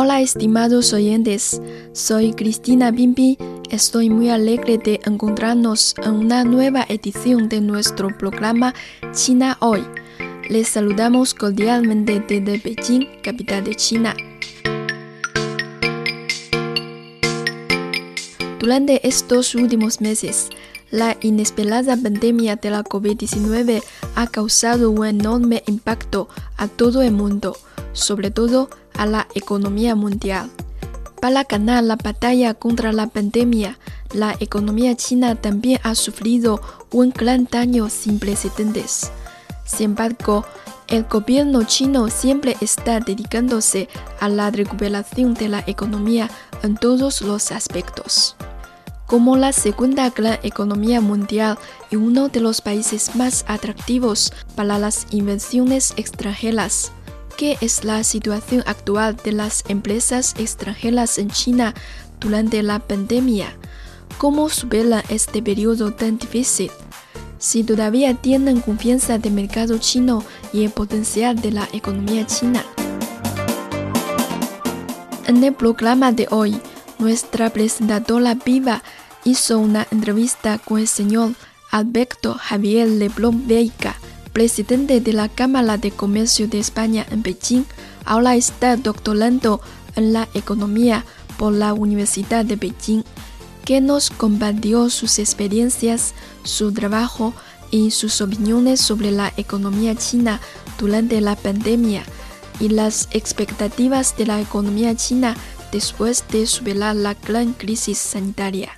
Hola estimados oyentes, soy Cristina Bimbi. Estoy muy alegre de encontrarnos en una nueva edición de nuestro programa China Hoy. Les saludamos cordialmente desde Beijing, capital de China. Durante estos últimos meses, la inesperada pandemia de la COVID-19 ha causado un enorme impacto a todo el mundo, sobre todo a la economía mundial. Para ganar la batalla contra la pandemia, la economía china también ha sufrido un gran daño sin precedentes. Sin embargo, el gobierno chino siempre está dedicándose a la recuperación de la economía en todos los aspectos. Como la segunda gran economía mundial y uno de los países más atractivos para las inversiones extranjeras, ¿Qué es la situación actual de las empresas extranjeras en China durante la pandemia? ¿Cómo superan este periodo tan difícil? Si todavía tienen confianza del mercado chino y el potencial de la economía china. En el programa de hoy, nuestra presentadora viva hizo una entrevista con el señor Alberto Javier Leblon Veiga presidente de la Cámara de Comercio de España en Beijing, ahora está doctorando en la economía por la Universidad de Beijing, que nos compartió sus experiencias, su trabajo y sus opiniones sobre la economía china durante la pandemia y las expectativas de la economía china después de superar la gran crisis sanitaria.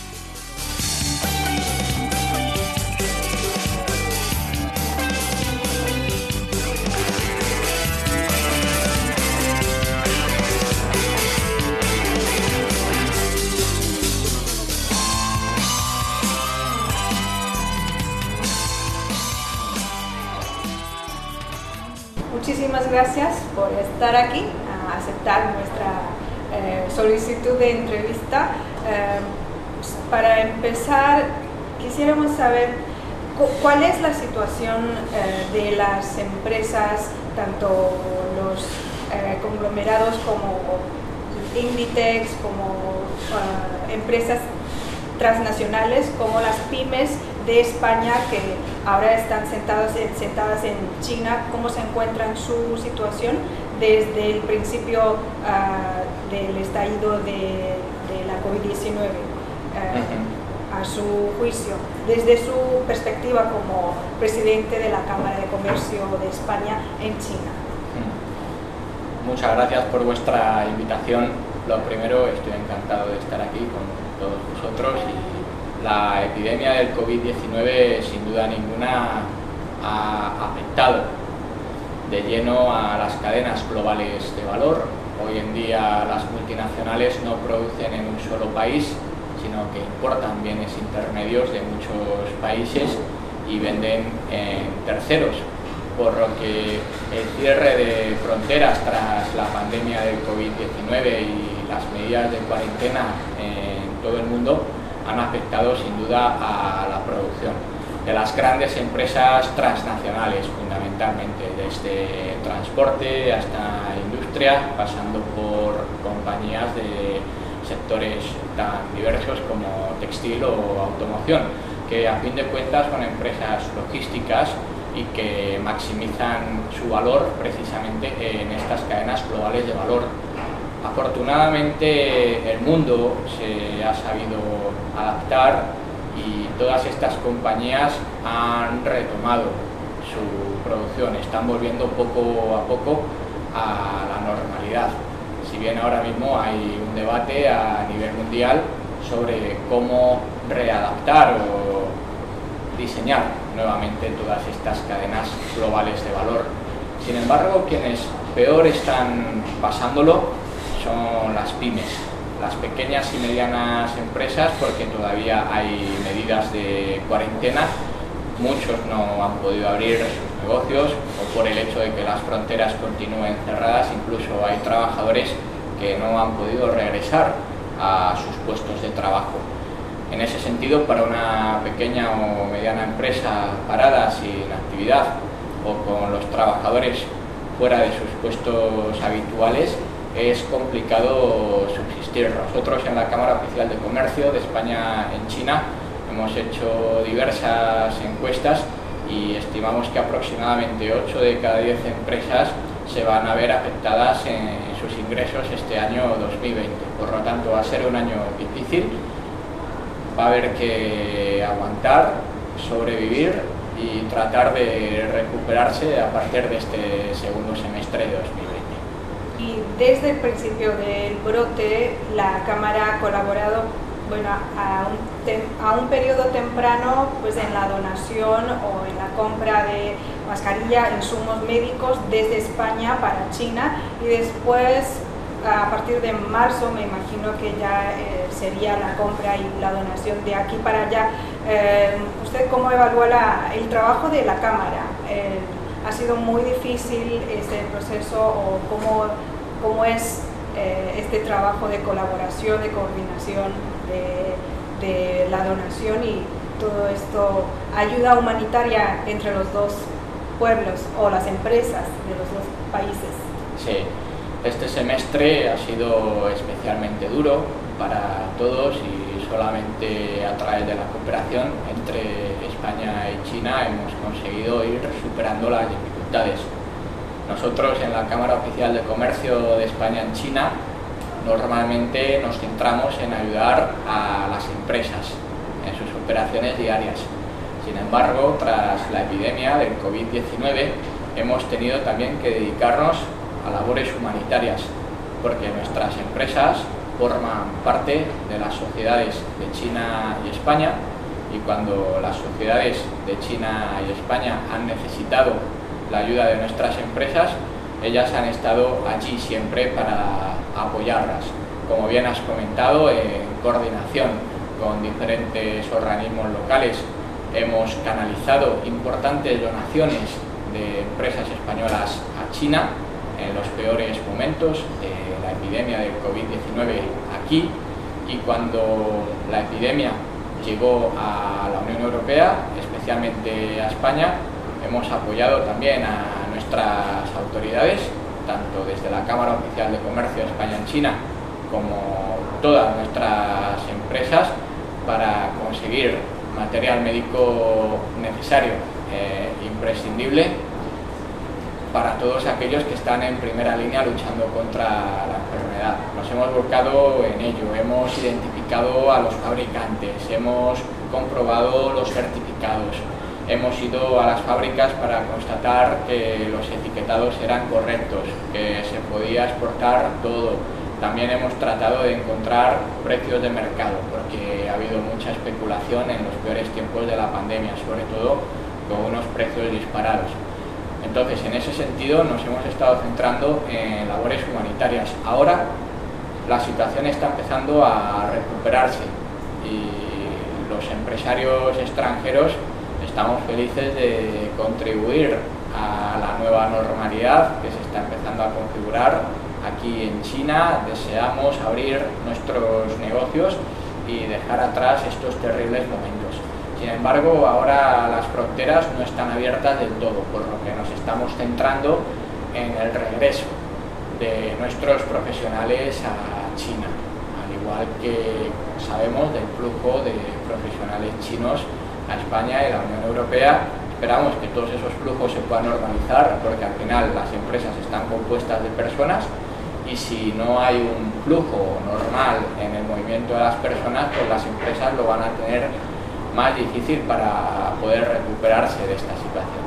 Saber cuál es la situación eh, de las empresas, tanto los conglomerados como Inditex, como empresas transnacionales, como las pymes de España que ahora están sentadas en, sentadas en China, cómo se encuentran su situación desde el principio ah, del estallido de, la COVID-19 ah, a su juicio, desde su perspectiva como presidente de la Cámara de Comercio de España en China. Muchas gracias por vuestra invitación. Lo primero, estoy encantado de estar aquí con todos vosotros y la epidemia del COVID-19 sin duda ninguna ha afectado de lleno a las cadenas globales de valor. Hoy en día las multinacionales no producen en un solo país, sino que importan bienes intermedios de muchos países y venden en terceros, por lo que el cierre de fronteras tras la pandemia del COVID-19 y las medidas de cuarentena en todo el mundo han afectado sin duda a la producción. de las grandes empresas transnacionales, fundamentalmente, desde transporte hasta industria, pasando por compañías de sectores tan diversos como textil o automoción, que a fin de cuentas son empresas logísticas y que maximizan su valor precisamente en estas cadenas globales de valor. Afortunadamente el mundo se ha sabido adaptar y todas estas compañías han retomado su producción, están volviendo poco a poco a la normalidad. Si bien ahora mismo hay un debate a nivel mundial sobre cómo readaptar o diseñar nuevamente todas estas cadenas globales de valor. Sin embargo, quienes peor están pasándolo son las pymes, las pequeñas y medianas empresas porque todavía hay medidas de cuarentena, muchos no han podido abrir negocios o por el hecho de que las fronteras continúen cerradas, incluso hay trabajadores que no han podido regresar a sus puestos de trabajo. En ese sentido, para una pequeña o mediana empresa parada sin actividad o con los trabajadores fuera de sus puestos habituales, es complicado subsistir. Nosotros en la Cámara Oficial de Comercio de España en China hemos hecho diversas encuestas y estimamos que aproximadamente 8 de cada 10 empresas se van a ver afectadas en sus ingresos este año 2020. Por lo tanto, va a ser un año difícil, va a haber que aguantar, sobrevivir y tratar de recuperarse a partir de este segundo semestre de 2020 y desde el principio del brote la Cámara ha colaborado bueno, a, un, periodo temprano pues en la donación o en la compra de mascarilla, insumos médicos desde España para China y después a partir de marzo me imagino que ya eh, sería la compra y la donación de aquí para allá. Eh, ¿Usted cómo evalúa el trabajo de la Cámara? ¿Ha sido muy difícil este proceso o cómo cómo es eh, este trabajo de colaboración, de coordinación, de, la donación y todo esto, ayuda humanitaria entre los dos pueblos o las empresas de los dos países. Sí, este semestre ha sido especialmente duro para todos y solamente a través de la cooperación entre España y China hemos conseguido ir superando las dificultades nosotros en la Cámara Oficial de Comercio de España en China normalmente nos centramos en ayudar a las empresas en sus operaciones diarias. Sin embargo, tras la epidemia del COVID-19 hemos tenido también que dedicarnos a labores humanitarias porque nuestras empresas forman parte de las sociedades de China y España y cuando las sociedades de China y España han necesitado la ayuda de nuestras empresas, ellas han estado allí siempre para apoyarlas. Como bien has comentado, en coordinación con diferentes organismos locales hemos canalizado importantes donaciones de empresas españolas a China en los peores momentos de la epidemia del COVID-19 aquí y cuando la epidemia llegó a la Unión Europea, especialmente a España, hemos apoyado también a nuestras autoridades, tanto desde la Cámara Oficial de Comercio de España en China como todas nuestras empresas, para conseguir material médico necesario, e imprescindible, para todos aquellos que están en primera línea luchando contra la enfermedad. Nos hemos volcado en ello, hemos identificado a los fabricantes, hemos comprobado los certificados, hemos ido a las fábricas para constatar que los etiquetados eran correctos, que se podía exportar todo. También hemos tratado de encontrar precios de mercado, porque ha habido mucha especulación en los peores tiempos de la pandemia, sobre todo con unos precios disparados. Entonces, en ese sentido, nos hemos estado centrando en labores humanitarias. Ahora, la situación está empezando a recuperarse y los empresarios extranjeros estamos felices de contribuir a la nueva normalidad que se está empezando a configurar aquí en China. Deseamos abrir nuestros negocios y dejar atrás estos terribles momentos. Sin embargo, ahora las fronteras no están abiertas del todo, por lo que nos estamos centrando en el regreso de nuestros profesionales a China, al igual que sabemos del flujo de profesionales chinos a España y la Unión Europea. Esperamos que todos esos flujos se puedan normalizar porque al final las empresas están compuestas de personas y si no hay un flujo normal en el movimiento de las personas, pues las empresas lo van a tener más difícil para poder recuperarse de esta situación.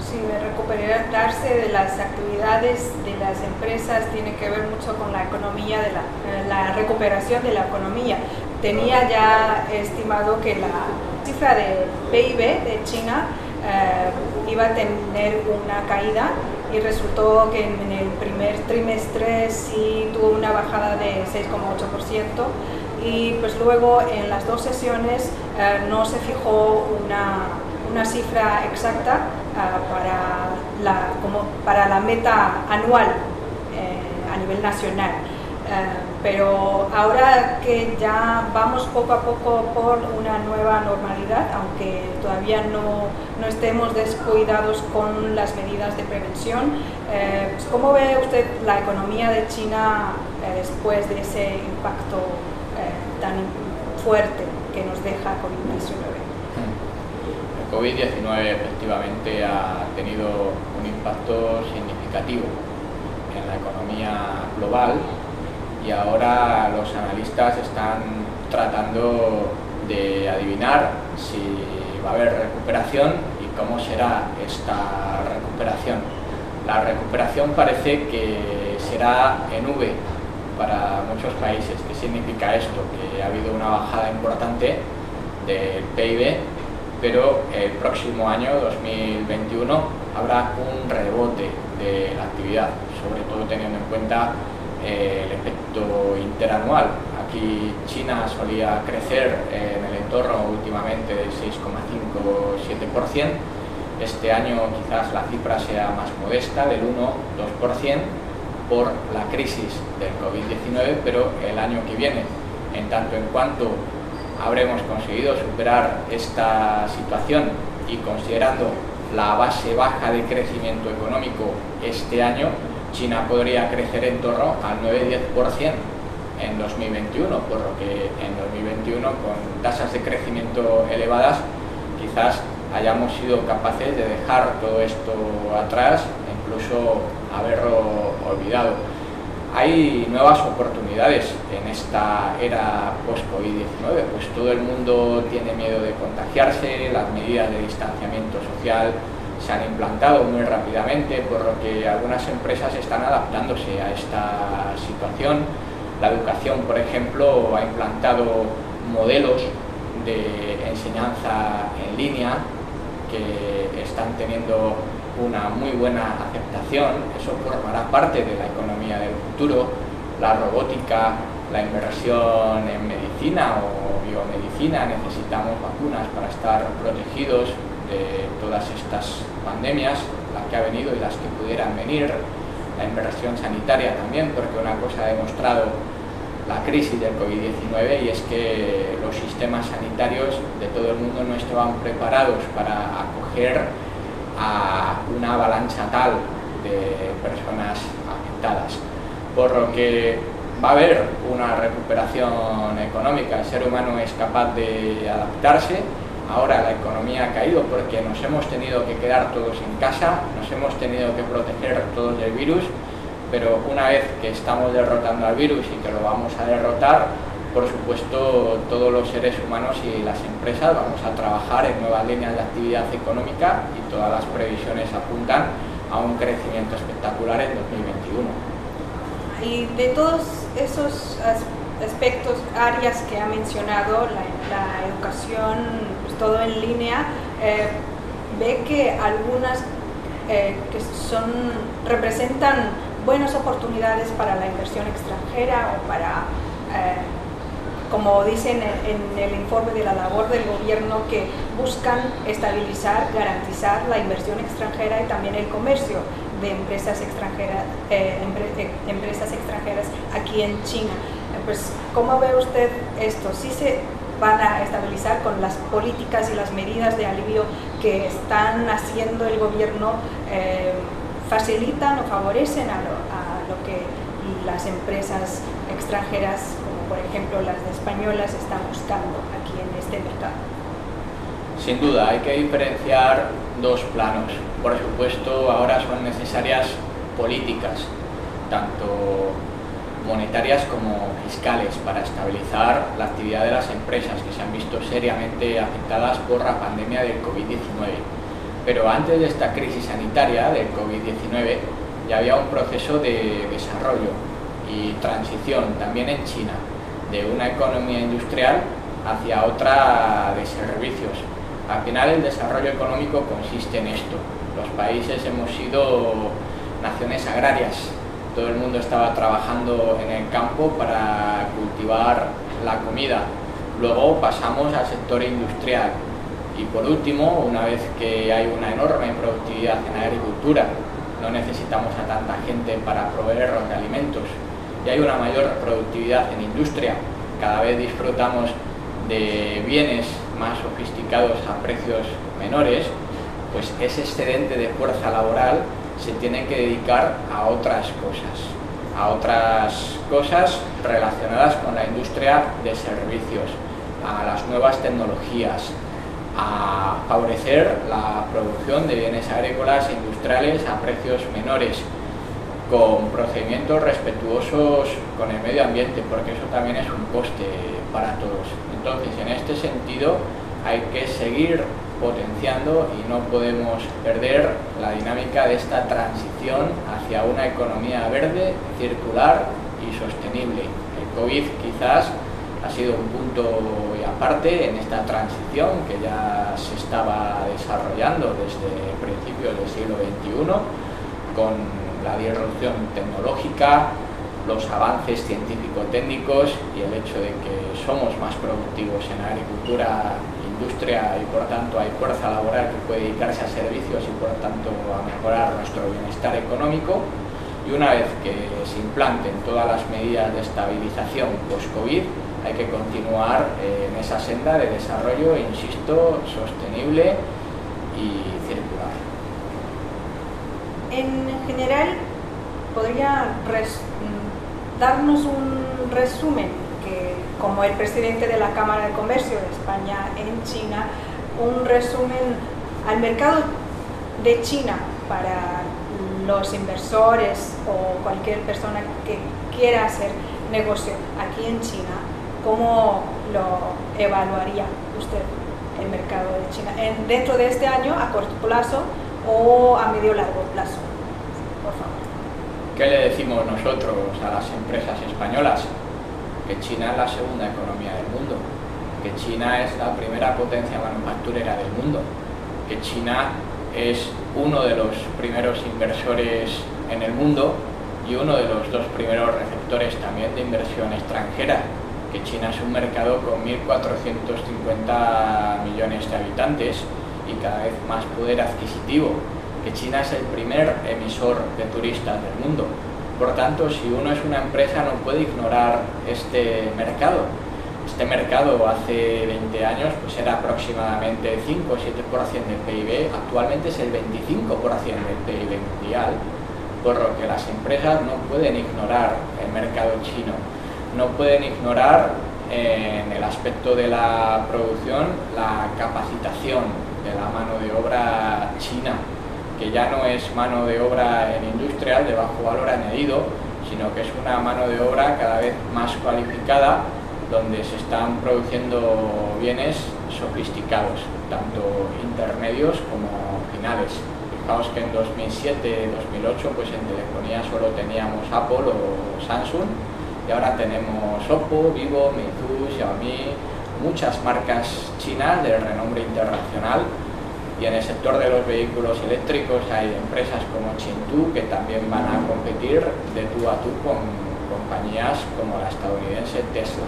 Sí, recuperarse de las actividades de las empresas tiene que ver mucho con la economía, de la, recuperación de la economía. Tenía ya estimado que la cifra de PIB de China eh, iba a tener una caída y resultó que en el primer trimestre sí tuvo una bajada de 6,8% y pues luego en las dos sesiones eh, no se fijó una, cifra exacta eh, para, la, como para la meta anual a nivel nacional. Pero ahora que ya vamos poco a poco por una nueva normalidad, aunque todavía no, no estemos descuidados con las medidas de prevención, pues, ¿cómo ve usted la economía de China después de ese impacto tan fuerte que nos deja COVID-19. El COVID-19 efectivamente ha tenido un impacto significativo en la economía global y ahora los analistas están tratando de adivinar si va a haber recuperación y cómo será esta recuperación. La recuperación parece que será en V para muchos países. ¿Qué significa esto? Que ha habido una bajada importante del PIB, pero el próximo año, 2021, habrá un rebote de la actividad, sobre todo teniendo en cuenta eh, el efecto interanual. Aquí China solía crecer en el entorno últimamente del 6,5-7%. Este año quizás la cifra sea más modesta, del 1-2%, por la crisis del COVID-19, pero el año que viene, en tanto en cuanto habremos conseguido superar esta situación y considerando la base baja de crecimiento económico este año, China podría crecer en torno al 9-10% en 2021, por lo que en 2021 con tasas de crecimiento elevadas quizás hayamos sido capaces de dejar todo esto atrás incluso haberlo olvidado. Hay nuevas oportunidades en esta era post-COVID-19, pues todo el mundo tiene miedo de contagiarse, las medidas de distanciamiento social se han implantado muy rápidamente, por lo que algunas empresas están adaptándose a esta situación. La educación, por ejemplo, ha implantado modelos de enseñanza en línea que están teniendo una muy buena aceptación, eso formará parte de la economía del futuro, la robótica, la inversión en medicina o biomedicina, necesitamos vacunas para estar protegidos de todas estas pandemias, las que ha venido y las que pudieran venir, la inversión sanitaria también, porque una cosa ha demostrado la crisis del COVID-19 y es que los sistemas sanitarios de todo el mundo no estaban preparados para acoger a una avalancha tal de personas afectadas. Por lo que va a haber una recuperación económica, el ser humano es capaz de adaptarse, ahora la economía ha caído porque nos hemos tenido que quedar todos en casa, nos hemos tenido que proteger todos del virus, pero una vez que estamos derrotando al virus y que lo vamos a derrotar, por supuesto todos los seres humanos y las empresas vamos a trabajar en nuevas líneas de actividad económica y todas las previsiones apuntan a un crecimiento espectacular en 2021. Y de todos esos aspectos, áreas que ha mencionado, la, educación, pues, todo en línea, eh, ve que algunas eh, que son, representan buenas oportunidades para la inversión extranjera o para eh, como dicen en el informe de la labor del gobierno, que buscan estabilizar, garantizar la inversión extranjera y también el comercio de empresas extranjeras, empresas extranjeras aquí en China. Pues, ¿cómo ve usted esto? ¿Sí se van a estabilizar con las políticas y las medidas de alivio que están haciendo el gobierno, eh, facilitan o favorecen a lo, que las empresas extranjeras, como por ejemplo las españolas, están buscando aquí en este mercado. Sin duda, hay que diferenciar dos planos. Por supuesto, ahora son necesarias políticas, tanto monetarias como fiscales para estabilizar la actividad de las empresas que se han visto seriamente afectadas por la pandemia del COVID-19. Pero antes de esta crisis sanitaria del COVID-19 ya había un proceso de desarrollo y transición también en China de una economía industrial hacia otra de servicios. Al final el desarrollo económico consiste en esto. Los países hemos sido naciones agrarias, todo el mundo estaba trabajando en el campo para cultivar la comida. Luego pasamos al sector industrial. Y por último, una vez que hay una enorme productividad en agricultura, no necesitamos a tanta gente para proveernos de alimentos. Y hay una mayor productividad en industria, cada vez disfrutamos de bienes más sofisticados a precios menores, pues ese excedente de fuerza laboral se tiene que dedicar a otras cosas, a otras cosas relacionadas con la industria de servicios, a las nuevas tecnologías, a favorecer la producción de bienes agrícolas e industriales a precios menores, con procedimientos respetuosos con el medio ambiente, porque eso también es un coste para todos. Entonces, en este sentido, hay que seguir potenciando y no podemos perder la dinámica de esta transición hacia una economía verde, circular y sostenible. El COVID quizás ha sido un punto y aparte en esta transición que ya se estaba desarrollando desde principios del siglo XXI con la disrupción tecnológica, los avances científico-técnicos y el hecho de que somos más productivos en la agricultura industria y por tanto hay fuerza laboral que puede dedicarse a servicios y por tanto a mejorar nuestro bienestar económico y una vez que se implanten todas las medidas de estabilización post-COVID hay que continuar eh, en esa senda de desarrollo, insisto, sostenible y circular. En general, ¿podría darnos un resumen como el presidente de la Cámara de Comercio de España en China, un resumen al mercado de China para los inversores o cualquier persona que quiera hacer negocio aquí en China, ¿cómo lo evaluaría usted el mercado de China dentro de este año a corto plazo o a medio largo plazo? Por favor. ¿Qué le decimos nosotros a las empresas españolas? Que China es la segunda economía del mundo, que China es la primera potencia manufacturera del mundo, que China es uno de los primeros inversores en el mundo y uno de los dos primeros receptores también de inversión extranjera, que China es un mercado con 1.450 millones de habitantes y cada vez más poder adquisitivo, que China es el primer emisor de turistas del mundo, por tanto, si uno es una empresa no puede ignorar este mercado. Este mercado hace 20 años pues era aproximadamente 5 o 7% del PIB, actualmente es el 25% del PIB mundial, por lo que las empresas no pueden ignorar el mercado chino, no pueden ignorar en el aspecto de la producción la capacitación de la mano de obra china que ya no es mano de obra en industrial de bajo valor añadido, sino que es una mano de obra cada vez más cualificada, donde se están produciendo bienes sofisticados, tanto intermedios como finales. Fijaos que en 2007-2008 pues en telefonía solo teníamos Apple o Samsung y ahora tenemos Oppo, Vivo, Meizu, Xiaomi, muchas marcas chinas de renombre internacional y en el sector de los vehículos eléctricos hay empresas como Chintu que también van a competir de tú a tú con compañías como la estadounidense Tesla.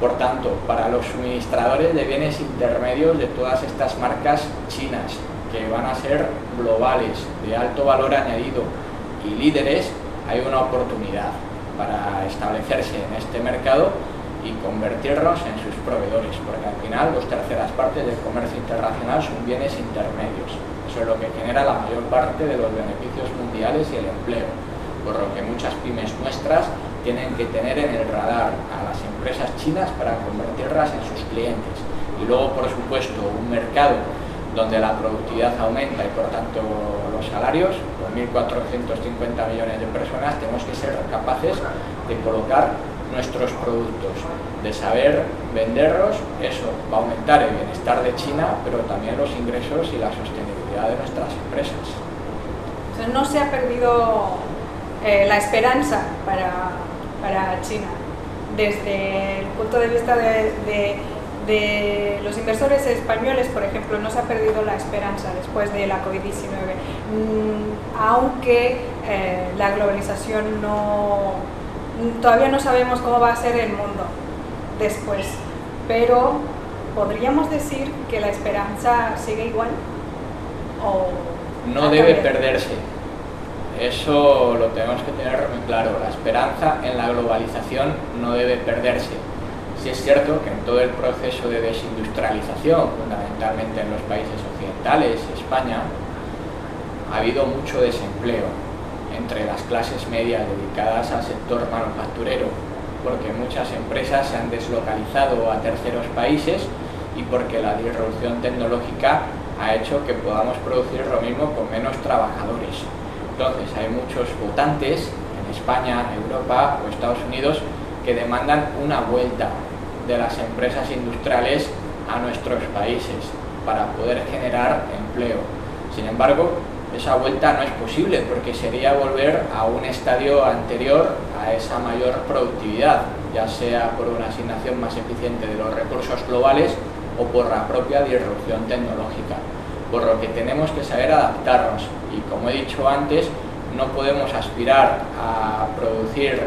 Por tanto, para los suministradores de bienes intermedios de todas estas marcas chinas, que van a ser globales, de alto valor añadido y líderes, hay una oportunidad para establecerse en este mercado y convertirnos en sus proveedores, porque al final los terceras partes del comercio internacional son bienes intermedios. Eso es lo que genera la mayor parte de los beneficios mundiales y el empleo, por lo que muchas pymes nuestras tienen que tener en el radar a las empresas chinas para convertirlas en sus clientes. Y luego, por supuesto, un mercado donde la productividad aumenta y por tanto los salarios, con 1.450 millones de personas, tenemos que ser capaces de colocar nuestros productos, de saber venderlos, eso va a aumentar el bienestar de China, pero también los ingresos y la sostenibilidad de nuestras empresas. no se ha perdido eh, la esperanza para, para, China. Desde el punto de vista de de los inversores españoles, por ejemplo, no se ha perdido la esperanza después de la COVID-19, mm, aunque eh, la globalización no, todavía no sabemos cómo va a ser el mundo después, pero podríamos decir que la esperanza sigue igual o no debe perderse. Eso lo tenemos que tener muy claro. La esperanza en la globalización no debe perderse Sí es cierto que en todo el proceso de desindustrialización, fundamentalmente en los países occidentales, España, ha habido mucho desempleo entre las clases medias dedicadas al sector manufacturero, porque muchas empresas se han deslocalizado a terceros países y porque la disrupción tecnológica ha hecho que podamos producir lo mismo con menos trabajadores. Entonces hay muchos votantes en España, Europa o Estados Unidos que demandan una vuelta de las empresas industriales a nuestros países para poder generar empleo. Sin embargo, esa vuelta no es posible porque sería volver a un estadio anterior a esa mayor productividad, ya sea por una asignación más eficiente de los recursos globales o por la propia disrupción tecnológica. Por lo que tenemos que saber adaptarnos y como he dicho antes, no podemos aspirar a producir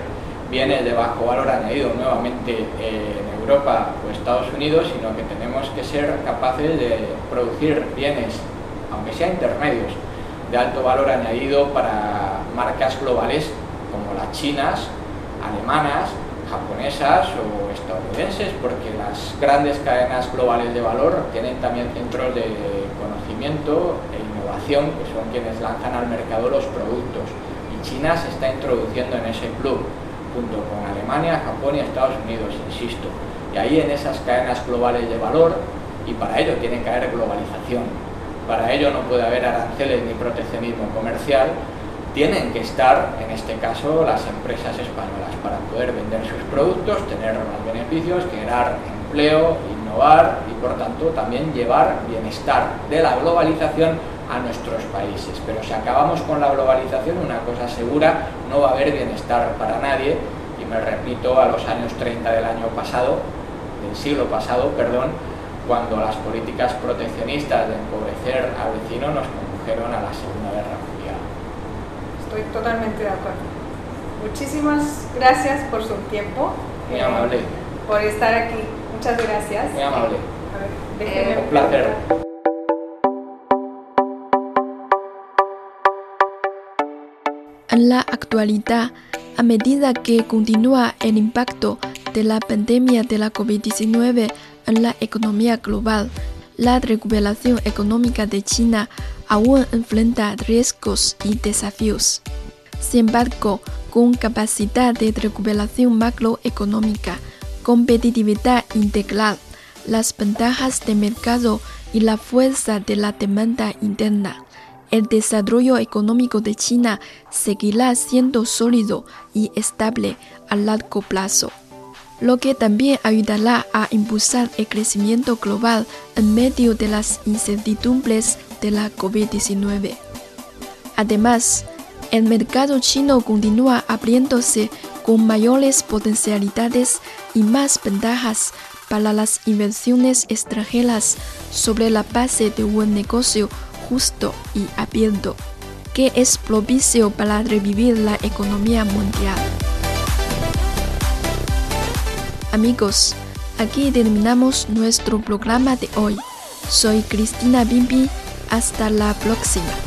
bienes de bajo valor añadido nuevamente en Europa o Estados Unidos, sino que tenemos que ser capaces de producir bienes, aunque sean intermedios, de alto valor añadido para marcas globales como las chinas, alemanas, japonesas o estadounidenses, porque las grandes cadenas globales de valor tienen también centros de conocimiento e innovación, que son quienes lanzan al mercado los productos. Y China se está introduciendo en ese club, junto con Alemania, Japón y Estados Unidos, insisto ahí en esas cadenas globales de valor, y para ello tiene que haber globalización, para ello no puede haber aranceles ni proteccionismo comercial, tienen que estar, en este caso, las empresas españolas para poder vender sus productos, tener más beneficios, generar empleo, innovar y, por tanto, también llevar bienestar de la globalización a nuestros países. Pero si acabamos con la globalización, una cosa segura, no va a haber bienestar para nadie. Y me repito a los años 30 del año pasado, del siglo pasado, perdón, cuando las políticas proteccionistas de empobrecer al vecino nos condujeron a la Segunda Guerra Mundial. Estoy totalmente de acuerdo. Muchísimas gracias por su tiempo. Muy amable. Por estar aquí. Muchas gracias. Muy amable. Un placer. En la actualidad, a medida que continúa el impacto de la pandemia de la COVID-19 en la economía global, la recuperación económica de China aún enfrenta riesgos y desafíos. Sin embargo, con capacidad de recuperación macroeconómica, competitividad integral, las ventajas de mercado y la fuerza de la demanda interna, el desarrollo económico de China seguirá siendo sólido y estable a largo plazo lo que también ayudará a impulsar el crecimiento global en medio de las incertidumbres de la COVID-19. Además, el mercado chino continúa abriéndose con mayores potencialidades y más ventajas para las inversiones extranjeras sobre la base de un negocio justo y abierto, que es propicio para revivir la economía mundial. Amigos, aquí terminamos nuestro programa de hoy. Soy Cristina Bimbi. Hasta la próxima.